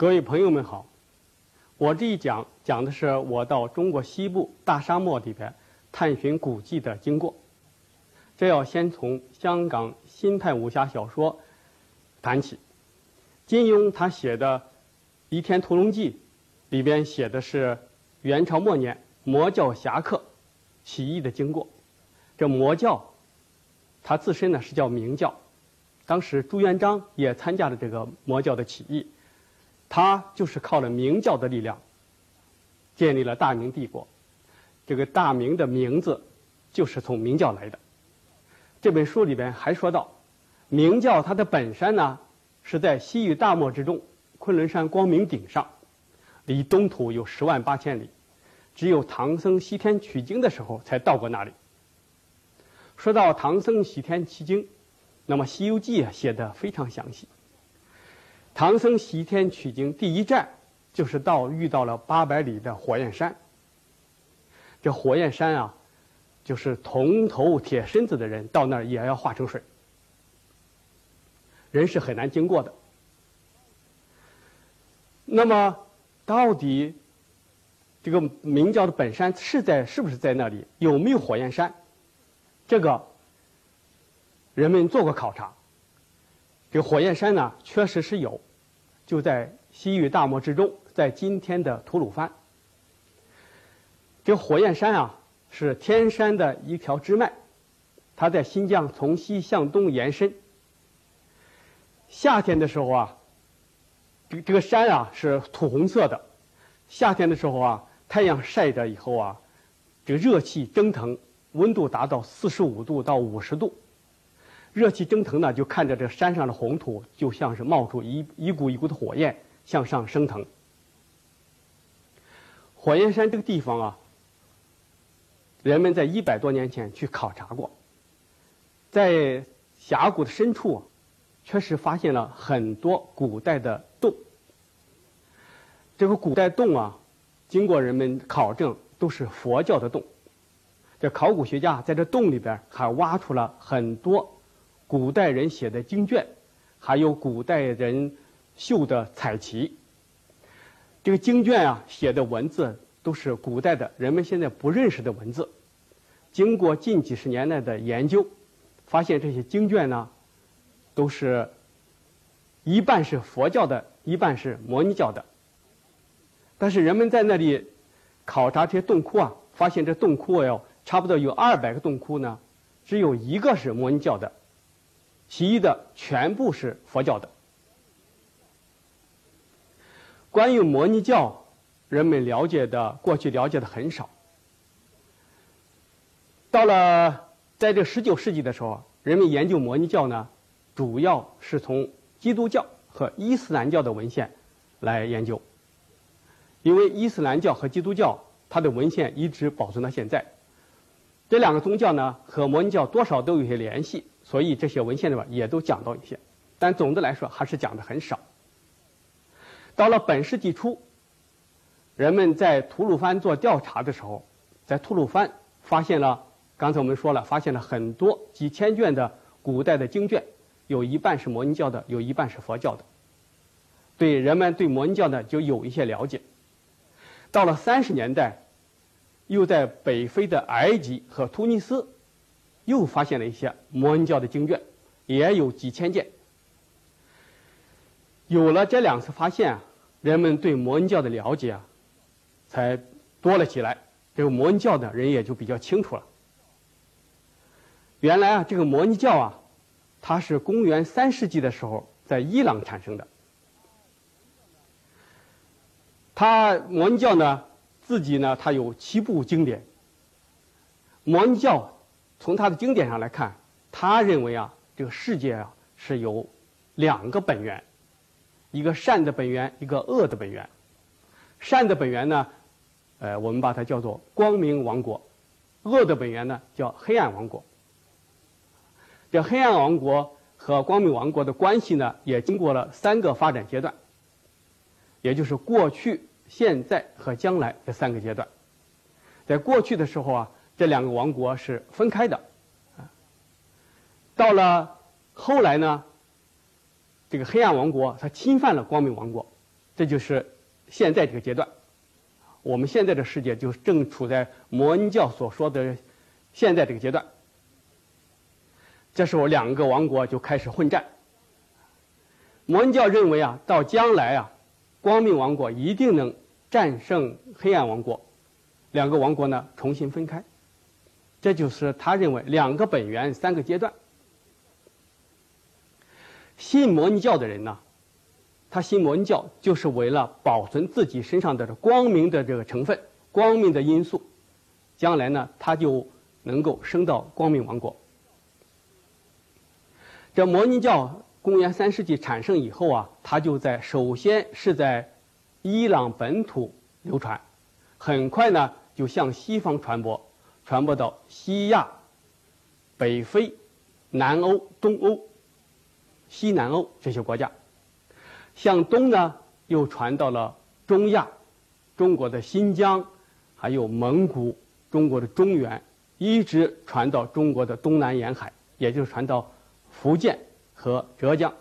各位朋友们好，我这一讲讲的是我到中国西部大沙漠里边探寻古迹的经过。这要先从香港新派武侠小说谈起。金庸他写的《倚天屠龙记》里边写的是元朝末年魔教侠客起义的经过。这魔教，它自身呢是叫明教，当时朱元璋也参加了这个魔教的起义。他就是靠了明教的力量，建立了大明帝国。这个大明的名字就是从明教来的。这本书里边还说到，明教它的本山呢是在西域大漠之中，昆仑山光明顶上，离东土有十万八千里，只有唐僧西天取经的时候才到过那里。说到唐僧西天取经，那么《西游记》啊写的非常详细。唐僧西天取经第一站，就是到遇到了八百里的火焰山。这火焰山啊，就是铜头铁身子的人到那儿也要化成水，人是很难经过的。那么，到底这个明教的本山是在是不是在那里？有没有火焰山？这个人们做过考察。这火焰山呢，确实是有，就在西域大漠之中，在今天的吐鲁番。这火焰山啊，是天山的一条支脉，它在新疆从西向东延伸。夏天的时候啊，这这个山啊是土红色的，夏天的时候啊，太阳晒着以后啊，这个热气蒸腾，温度达到四十五度到五十度。热气蒸腾呢，就看着这山上的红土，就像是冒出一一股一股的火焰向上升腾。火焰山这个地方啊，人们在一百多年前去考察过，在峡谷的深处，确实发现了很多古代的洞。这个古代洞啊，经过人们考证，都是佛教的洞。这考古学家在这洞里边还挖出了很多。古代人写的经卷，还有古代人绣的彩旗。这个经卷啊，写的文字都是古代的人们现在不认识的文字。经过近几十年来的研究，发现这些经卷呢，都是一半是佛教的，一半是摩尼教的。但是人们在那里考察这些洞窟啊，发现这洞窟要差不多有二百个洞窟呢，只有一个是摩尼教的。其余的全部是佛教的。关于摩尼教，人们了解的过去了解的很少。到了在这十九世纪的时候，人们研究摩尼教呢，主要是从基督教和伊斯兰教的文献来研究。因为伊斯兰教和基督教它的文献一直保存到现在，这两个宗教呢和摩尼教多少都有些联系。所以这些文献里边也都讲到一些，但总的来说还是讲的很少。到了本世纪初，人们在吐鲁番做调查的时候，在吐鲁番发现了，刚才我们说了，发现了很多几千卷的古代的经卷，有一半是摩尼教的，有一半是佛教的。对人们对摩尼教呢就有一些了解。到了三十年代，又在北非的埃及和突尼斯。又发现了一些摩尼教的经卷，也有几千件。有了这两次发现啊，人们对摩尼教的了解啊，才多了起来。这个摩尼教的人也就比较清楚了。原来啊，这个摩尼教啊，它是公元三世纪的时候在伊朗产生的。它摩尼教呢，自己呢，它有七部经典。摩尼教。从他的经典上来看，他认为啊，这个世界啊是有两个本源，一个善的本源，一个恶的本源。善的本源呢，呃，我们把它叫做光明王国；恶的本源呢，叫黑暗王国。这黑暗王国和光明王国的关系呢，也经过了三个发展阶段，也就是过去、现在和将来这三个阶段。在过去的时候啊。这两个王国是分开的，啊，到了后来呢，这个黑暗王国它侵犯了光明王国，这就是现在这个阶段。我们现在的世界就正处在摩恩教所说的现在这个阶段。这时候，两个王国就开始混战。摩恩教认为啊，到将来啊，光明王国一定能战胜黑暗王国，两个王国呢重新分开。这就是他认为两个本源、三个阶段。信摩尼教的人呢，他信摩尼教就是为了保存自己身上的光明的这个成分、光明的因素，将来呢他就能够升到光明王国。这摩尼教公元三世纪产生以后啊，它就在首先是在伊朗本土流传，很快呢就向西方传播，传播到西亚、北非、南欧、东欧、西南欧这些国家，向东呢又传到了中亚，中国的新疆，还有蒙古、中国的中原，一直传到中国的东南沿海，也就是传到。福建和浙江，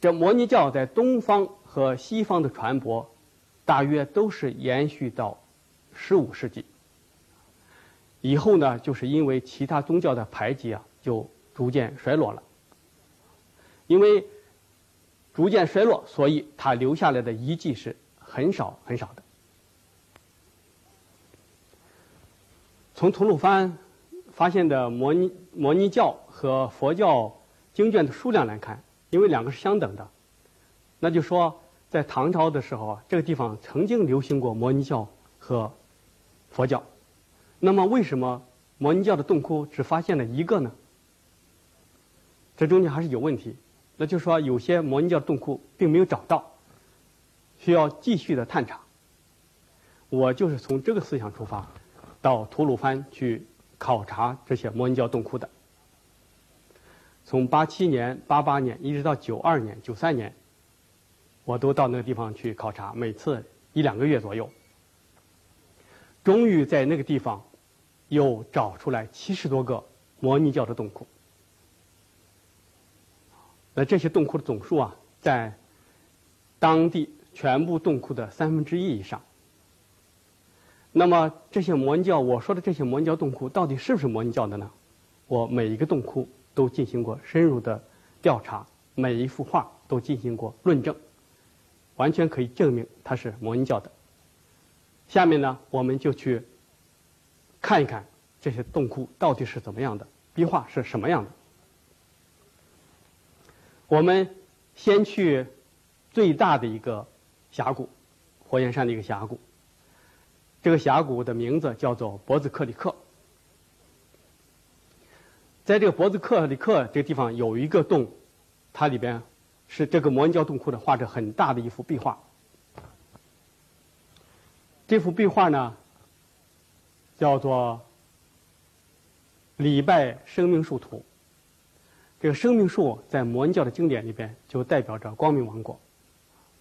这摩尼教在东方和西方的传播，大约都是延续到十五世纪。以后呢，就是因为其他宗教的排挤啊，就逐渐衰落了。因为逐渐衰落，所以它留下来的遗迹是很少很少的。从吐鲁番发现的摩尼摩尼教。和佛教经卷的数量来看，因为两个是相等的，那就说在唐朝的时候啊，这个地方曾经流行过摩尼教和佛教。那么为什么摩尼教的洞窟只发现了一个呢？这中间还是有问题。那就是说有些摩尼教洞窟并没有找到，需要继续的探查。我就是从这个思想出发，到吐鲁番去考察这些摩尼教洞窟的。从八七年、八八年一直到九二年、九三年，我都到那个地方去考察，每次一两个月左右。终于在那个地方又找出来七十多个摩尼教的洞窟。那这些洞窟的总数啊，在当地全部洞窟的三分之一以上。那么这些摩尼教，我说的这些摩尼教洞窟到底是不是摩尼教的呢？我每一个洞窟。都进行过深入的调查，每一幅画都进行过论证，完全可以证明它是摩尼教的。下面呢，我们就去看一看这些洞窟到底是怎么样的，壁画是什么样的。我们先去最大的一个峡谷，火焰山的一个峡谷。这个峡谷的名字叫做博兹克里克。在这个博兹克里克这个地方有一个洞，它里边是这个摩尼教洞窟的画着很大的一幅壁画。这幅壁画呢，叫做《礼拜生命树图》。这个生命树在摩尼教的经典里边就代表着光明王国。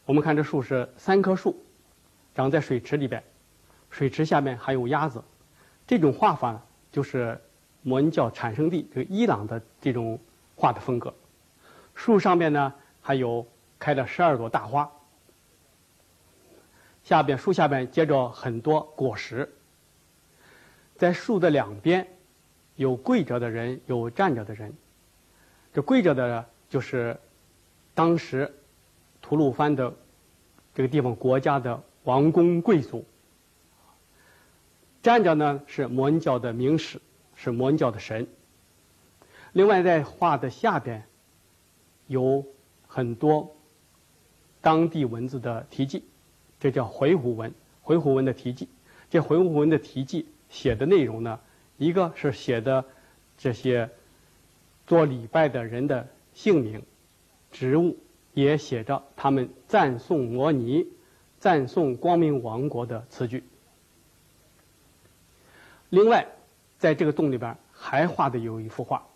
我们看这树是三棵树，长在水池里边，水池下面还有鸭子。这种画法就是。摩尼教产生地这个伊朗的这种画的风格，树上面呢还有开了十二朵大花，下边树下边结着很多果实，在树的两边有跪着的人，有站着的人。这跪着的就是当时吐鲁番的这个地方国家的王公贵族，站着呢是摩尼教的名士。是摩尼教的神。另外，在画的下边有很多当地文字的题记，这叫回鹘文。回鹘文的题记，这回鹘文的题记写的内容呢，一个是写的这些做礼拜的人的姓名、职务，也写着他们赞颂摩尼、赞颂光明王国的词句。另外。在这个洞里边还画的有一幅画，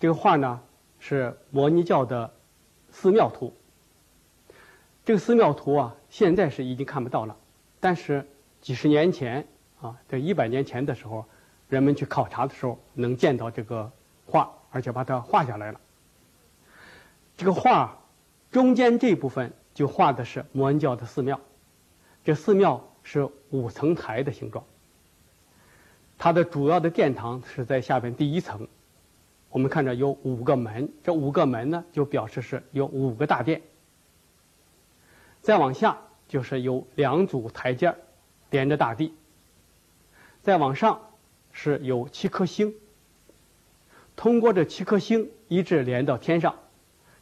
这个画呢是摩尼教的寺庙图。这个寺庙图啊，现在是已经看不到了，但是几十年前啊，在一百年前的时候，人们去考察的时候能见到这个画，而且把它画下来了。这个画中间这部分就画的是摩恩教的寺庙。这寺庙是五层台的形状。它的主要的殿堂是在下边第一层。我们看着有五个门，这五个门呢，就表示是有五个大殿。再往下就是有两组台阶连着大地。再往上是有七颗星。通过这七颗星一直连到天上，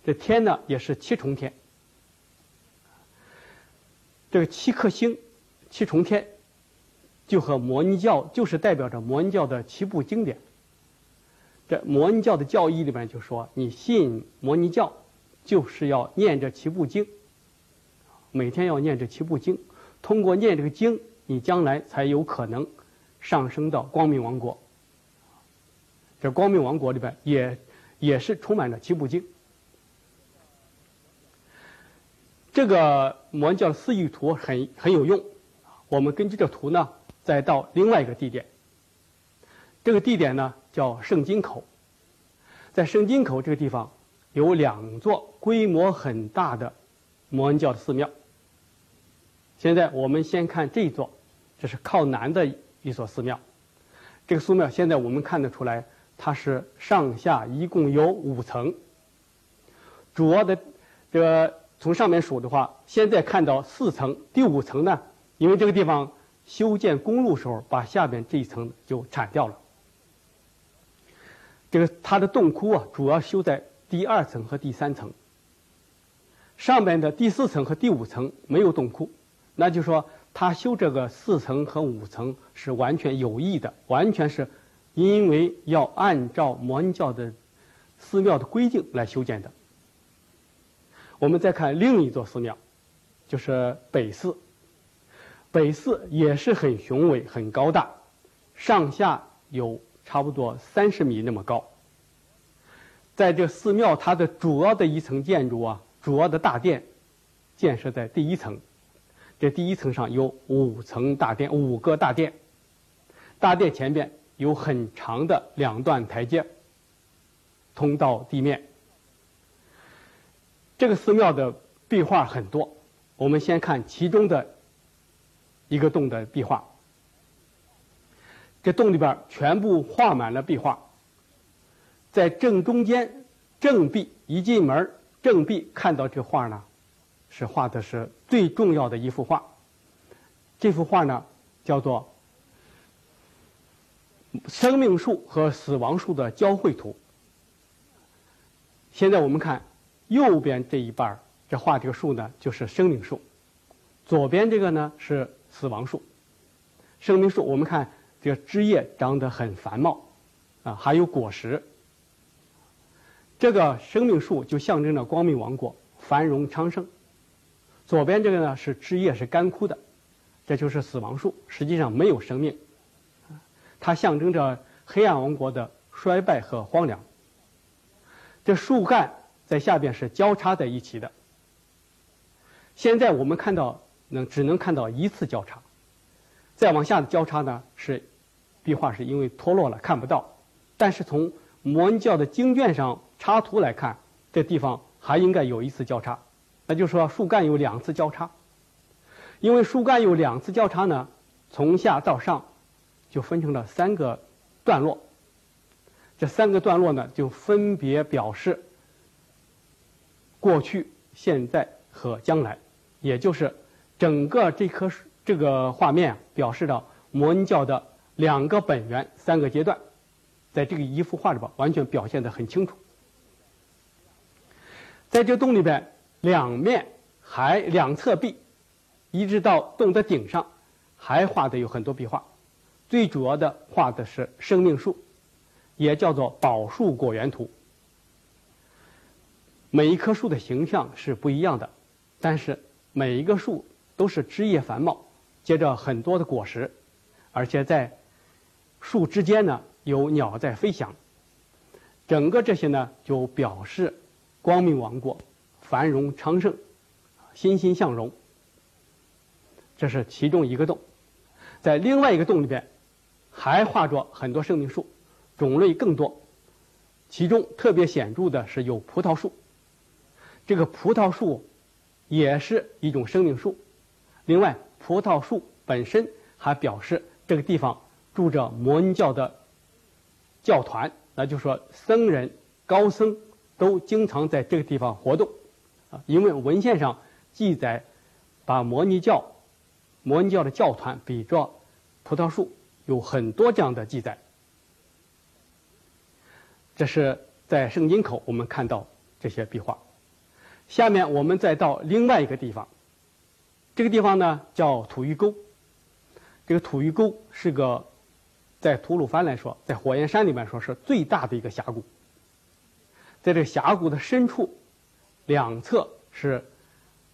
这天呢也是七重天。这个七颗星、七重天，就和摩尼教就是代表着摩尼教的七部经典。这摩尼教的教义里面就说，你信摩尼教，就是要念这七部经，每天要念这七部经，通过念这个经，你将来才有可能上升到光明王国。这光明王国里边也也是充满了七部经。这个摩尼教的四义图很很有用，我们根据这图呢，再到另外一个地点。这个地点呢叫圣经口，在圣经口这个地方有两座规模很大的摩恩教的寺庙。现在我们先看这一座，这是靠南的一所寺庙。这个寺庙现在我们看得出来。它是上下一共有五层，主要的这个从上面数的话，现在看到四层，第五层呢，因为这个地方修建公路时候把下边这一层就铲掉了。这个它的洞窟啊，主要修在第二层和第三层，上边的第四层和第五层没有洞窟，那就说他修这个四层和五层是完全有意的，完全是。因为要按照摩尼教的寺庙的规定来修建的。我们再看另一座寺庙，就是北寺。北寺也是很雄伟、很高大，上下有差不多三十米那么高。在这寺庙，它的主要的一层建筑啊，主要的大殿建设在第一层。这第一层上有五层大殿，五个大殿。大殿前边。有很长的两段台阶，通到地面。这个寺庙的壁画很多，我们先看其中的一个洞的壁画。这洞里边全部画满了壁画，在正中间正壁一进门正壁看到这画呢，是画的是最重要的一幅画。这幅画呢叫做。生命树和死亡树的交汇图。现在我们看右边这一半这画这个树呢，就是生命树；左边这个呢是死亡树。生命树，我们看这个枝叶长得很繁茂，啊，还有果实。这个生命树就象征着光明王国繁荣昌盛。左边这个呢是枝叶是干枯的，这就是死亡树，实际上没有生命。它象征着黑暗王国的衰败和荒凉。这树干在下边是交叉在一起的。现在我们看到能只能看到一次交叉，再往下的交叉呢是壁画是因为脱落了看不到，但是从摩恩教的经卷上插图来看，这地方还应该有一次交叉，那就是说树干有两次交叉。因为树干有两次交叉呢，从下到上。就分成了三个段落，这三个段落呢，就分别表示过去、现在和将来，也就是整个这棵树这个画面表示了摩尼教的两个本源、三个阶段，在这个一幅画里边完全表现的很清楚。在这洞里边，两面还两侧壁，一直到洞的顶上，还画的有很多壁画。最主要的画的是生命树，也叫做宝树果园图。每一棵树的形象是不一样的，但是每一个树都是枝叶繁茂，结着很多的果实，而且在树之间呢有鸟在飞翔。整个这些呢就表示光明王国繁荣昌盛，欣欣向荣。这是其中一个洞，在另外一个洞里边。还画着很多生命树，种类更多，其中特别显著的是有葡萄树。这个葡萄树也是一种生命树。另外，葡萄树本身还表示这个地方住着摩尼教的教团，那就是说僧人、高僧都经常在这个地方活动。因为文献上记载，把摩尼教、摩尼教的教团比作葡萄树，有很多这样的记载。这是在圣经口我们看到这些壁画。下面我们再到另外一个地方，这个地方呢叫吐峪沟。这个吐峪沟是个在吐鲁番来说，在火焰山里面说是最大的一个峡谷。在这个峡谷的深处，两侧是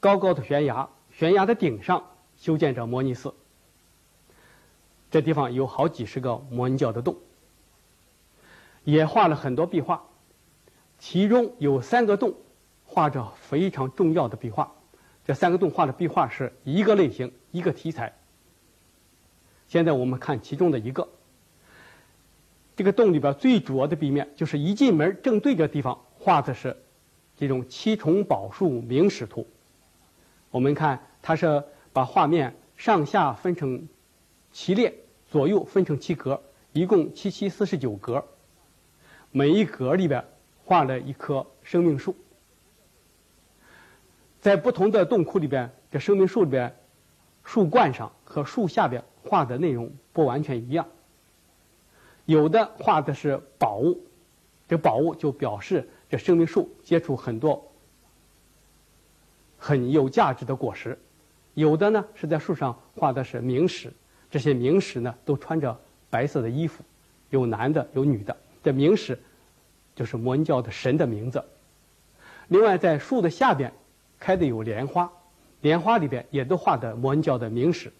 高高的悬崖，悬崖的顶上修建着摩尼寺。这地方有好几十个摩尼教的洞，也画了很多壁画，其中有三个洞。画着非常重要的壁画，这三个洞画的壁画是一个类型、一个题材。现在我们看其中的一个，这个洞里边最主要的壁面就是一进门正对着地方画的是这种七重宝树明史图。我们看它是把画面上下分成七列，左右分成七格，一共七七四十九格，每一格里边画了一棵生命树。在不同的洞窟里边，这生命树里边，树冠上和树下边画的内容不完全一样。有的画的是宝物，这宝物就表示这生命树结出很多很有价值的果实；有的呢是在树上画的是名石，这些名石呢都穿着白色的衣服，有男的有女的。这名石就是摩尼教的神的名字。另外，在树的下边。开的有莲花，莲花里边也都画的摩尼教的名史。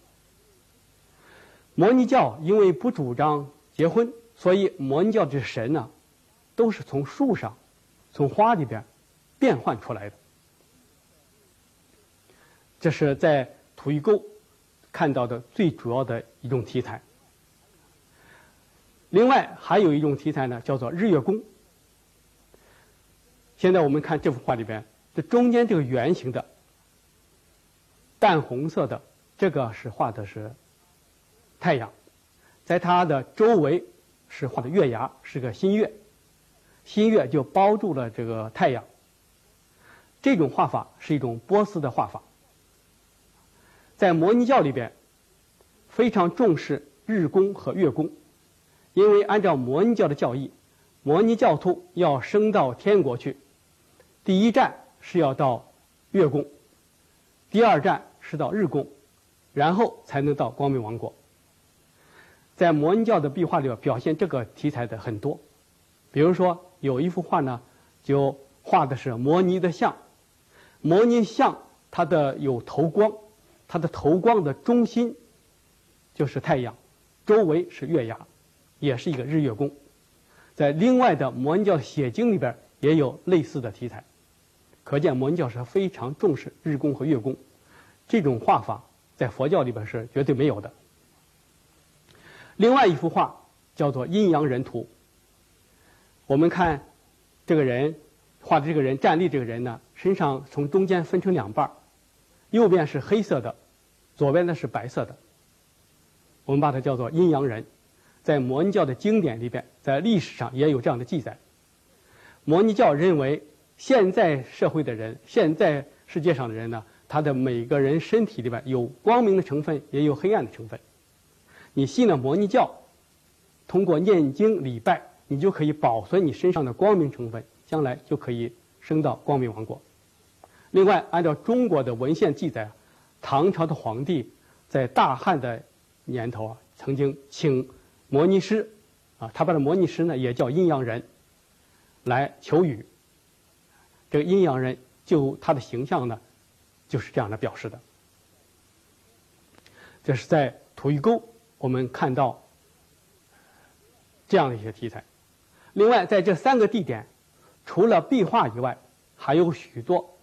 摩尼教因为不主张结婚，所以摩尼教的神呢，都是从树上、从花里边变换出来的。这是在土峪沟看到的最主要的一种题材。另外还有一种题材呢，叫做日月宫。现在我们看这幅画里边。这中间这个圆形的淡红色的，这个是画的是太阳，在它的周围是画的月牙，是个新月，新月就包住了这个太阳。这种画法是一种波斯的画法，在摩尼教里边非常重视日宫和月宫，因为按照摩尼教的教义，摩尼教徒要升到天国去，第一站。是要到月宫，第二站是到日宫，然后才能到光明王国。在摩尼教的壁画里边表现这个题材的很多，比如说有一幅画呢，就画的是摩尼的像，摩尼像它的有头光，它的头光的中心就是太阳，周围是月牙，也是一个日月宫。在另外的摩尼教写经里边也有类似的题材。可见摩尼教是非常重视日宫和月宫，这种画法在佛教里边是绝对没有的。另外一幅画叫做阴阳人图。我们看这个人画的这个人站立，这个人呢身上从中间分成两半右边是黑色的，左边呢是白色的。我们把它叫做阴阳人，在摩尼教的经典里边，在历史上也有这样的记载。摩尼教认为。现在社会的人，现在世界上的人呢，他的每个人身体里边有光明的成分，也有黑暗的成分。你信了摩尼教，通过念经礼拜，你就可以保存你身上的光明成分，将来就可以升到光明王国。另外，按照中国的文献记载，唐朝的皇帝在大旱的年头啊，曾经请摩尼师，啊，他把这摩尼师呢也叫阴阳人，来求雨。这个阴阳人就他的形象呢，就是这样的表示的。这是在吐峪沟我们看到这样的一些题材。另外，在这三个地点，除了壁画以外，还有许多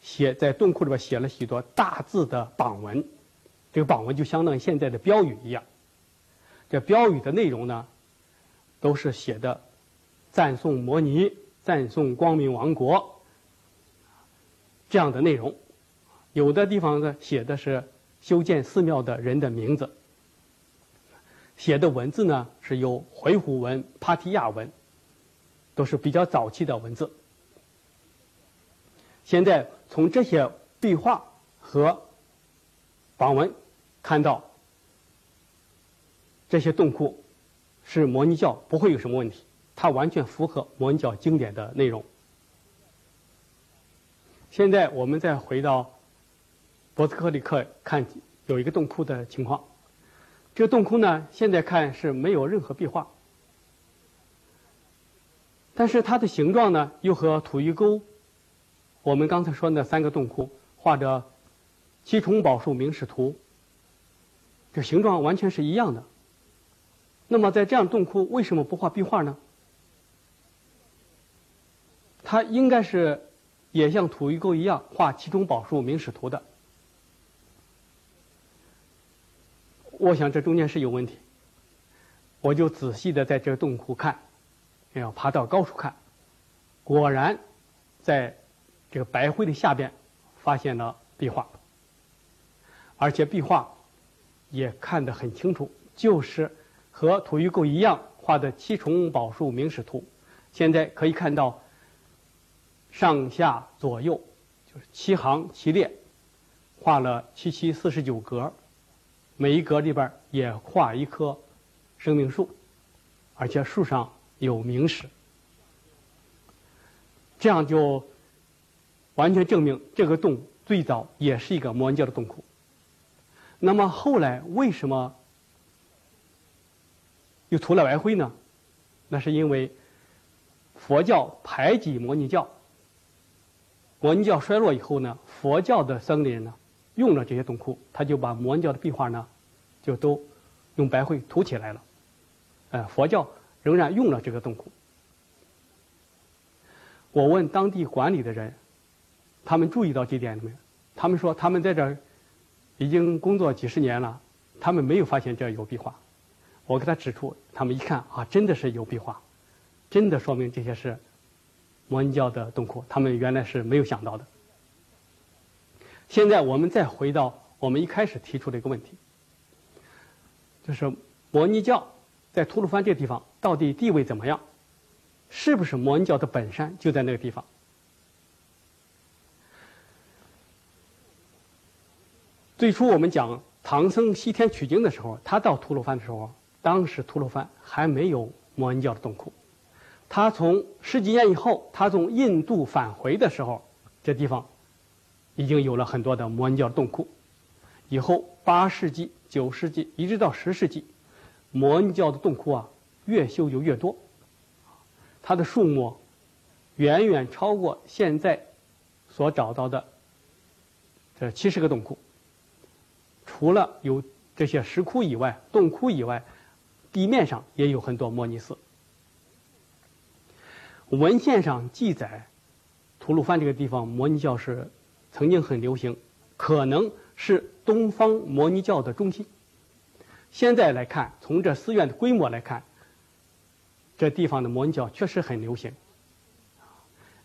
写在洞窟里边写了许多大字的榜文。这个榜文就相当于现在的标语一样。这标语的内容呢，都是写的赞颂摩尼。赞颂光明王国，这样的内容，有的地方呢写的是修建寺庙的人的名字，写的文字呢是有回鹘文、帕提亚文，都是比较早期的文字。现在从这些壁画和榜文看到，这些洞窟是摩尼教不会有什么问题，它完全符合摩尼教经典的内容。现在我们再回到博斯克里克看有一个洞窟的情况，这个洞窟呢，现在看是没有任何壁画，但是它的形状呢，又和土峪沟我们刚才说那三个洞窟画着七重宝树明史图，这形状完全是一样的。那么在这样洞窟为什么不画壁画呢？它应该是。也像土峪沟一样画七重宝树明史图的，我想这中间是有问题。我就仔细的在这个洞窟看，要爬到高处看，果然，在这个白灰的下边发现了壁画，而且壁画也看得很清楚，就是和土峪沟一样画的七重宝树明史图。现在可以看到。上下左右就是七行七列，画了七七四十九格，每一格里边也画一棵生命树，而且树上有明史，这样就完全证明这个洞最早也是一个摩尼教的洞窟。那么后来为什么又涂了白灰呢？那是因为佛教排挤摩尼教。摩尼教衰落以后呢，佛教的僧人呢，用了这些洞窟，他就把摩尼教的壁画呢，就都用白灰涂起来了。呃，佛教仍然用了这个洞窟。我问当地管理的人，他们注意到这点没有？他们说他们在这儿已经工作几十年了，他们没有发现这有壁画。我给他指出，他们一看啊，真的是有壁画，真的说明这些是。摩尼教的洞窟，他们原来是没有想到的。现在我们再回到我们一开始提出的一个问题，就是摩尼教在吐鲁番这个地方到底地位怎么样？是不是摩尼教的本山就在那个地方？最初我们讲唐僧西天取经的时候，他到吐鲁番的时候，当时吐鲁番还没有摩尼教的洞窟。他从十几年以后，他从印度返回的时候，这地方已经有了很多的摩尼教洞窟。以后八世纪、九世纪一直到十世纪，摩尼教的洞窟啊越修就越多，它的数目远远超过现在所找到的这七十个洞窟。除了有这些石窟以外，洞窟以外，地面上也有很多摩尼寺。文献上记载，吐鲁番这个地方摩尼教是曾经很流行，可能是东方摩尼教的中心。现在来看，从这寺院的规模来看，这地方的摩尼教确实很流行。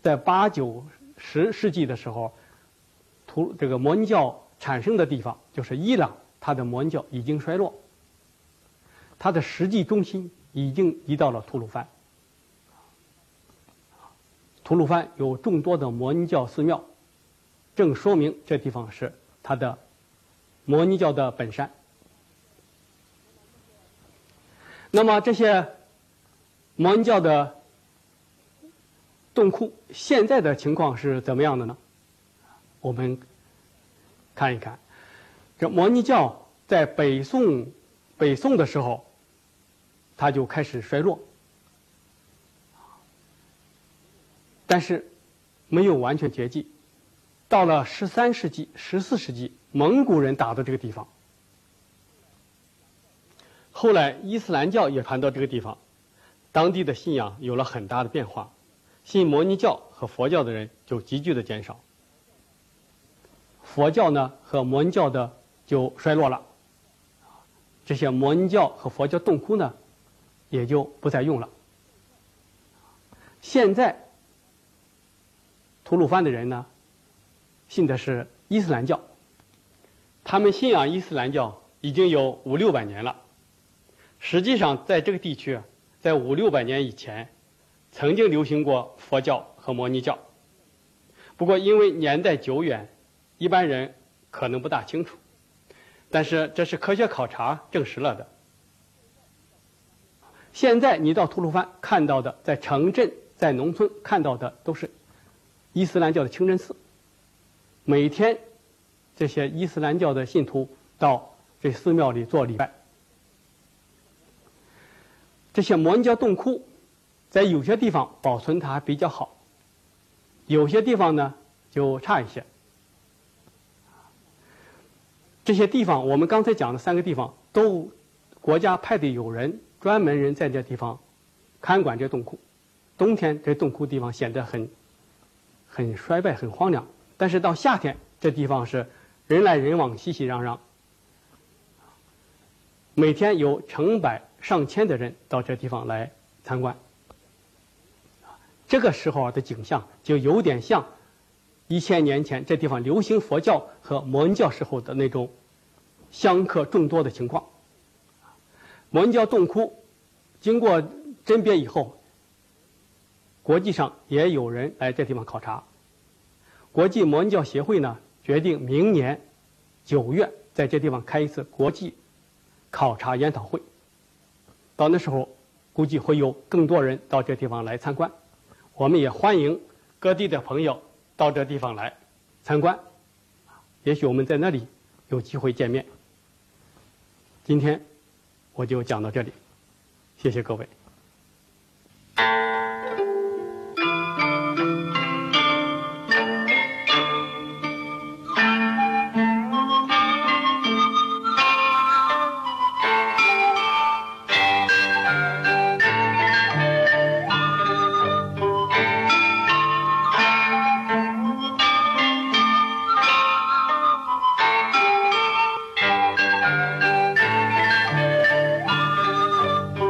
在八九十世纪的时候，图这个摩尼教产生的地方就是伊朗，它的摩尼教已经衰落，它的实际中心已经移到了吐鲁番。吐鲁番有众多的摩尼教寺庙，正说明这地方是它的摩尼教的本山。那么这些摩尼教的洞窟现在的情况是怎么样的呢？我们看一看，这摩尼教在北宋北宋的时候，它就开始衰落。但是，没有完全绝迹。到了十三世纪、十四世纪，蒙古人打到这个地方。后来伊斯兰教也传到这个地方，当地的信仰有了很大的变化，信摩尼教和佛教的人就急剧的减少。佛教呢和摩尼教的就衰落了，这些摩尼教和佛教洞窟呢，也就不再用了。现在。吐鲁番的人呢，信的是伊斯兰教，他们信仰伊斯兰教已经有五六百年了。实际上，在这个地区，在五六百年以前，曾经流行过佛教和摩尼教。不过，因为年代久远，一般人可能不大清楚。但是，这是科学考察证实了的。现在你到吐鲁番看到的，在城镇、在农村看到的，都是伊斯兰教的清真寺。每天，这些伊斯兰教的信徒到这寺庙里做礼拜。这些摩尼教洞窟，在有些地方保存它比较好，有些地方呢就差一些。这些地方，我们刚才讲的三个地方，都国家派的有人专门人在这地方看管这洞窟。冬天这洞窟地方显得很很衰败、很荒凉，但是到夏天这地方是人来人往、熙熙攘攘，每天有成百。上千的人到这地方来参观，这个时候的景象就有点像一千年前这地方流行佛教和摩尼教时候的那种香客众多的情况。摩尼教洞窟经过甄别以后，国际上也有人来这地方考察。国际摩尼教协会呢，决定明年九月在这地方开一次国际考察研讨会。到那时候，估计会有更多人到这地方来参观。我们也欢迎各地的朋友到这地方来参观。也许我们在那里有机会见面。今天我就讲到这里，谢谢各位。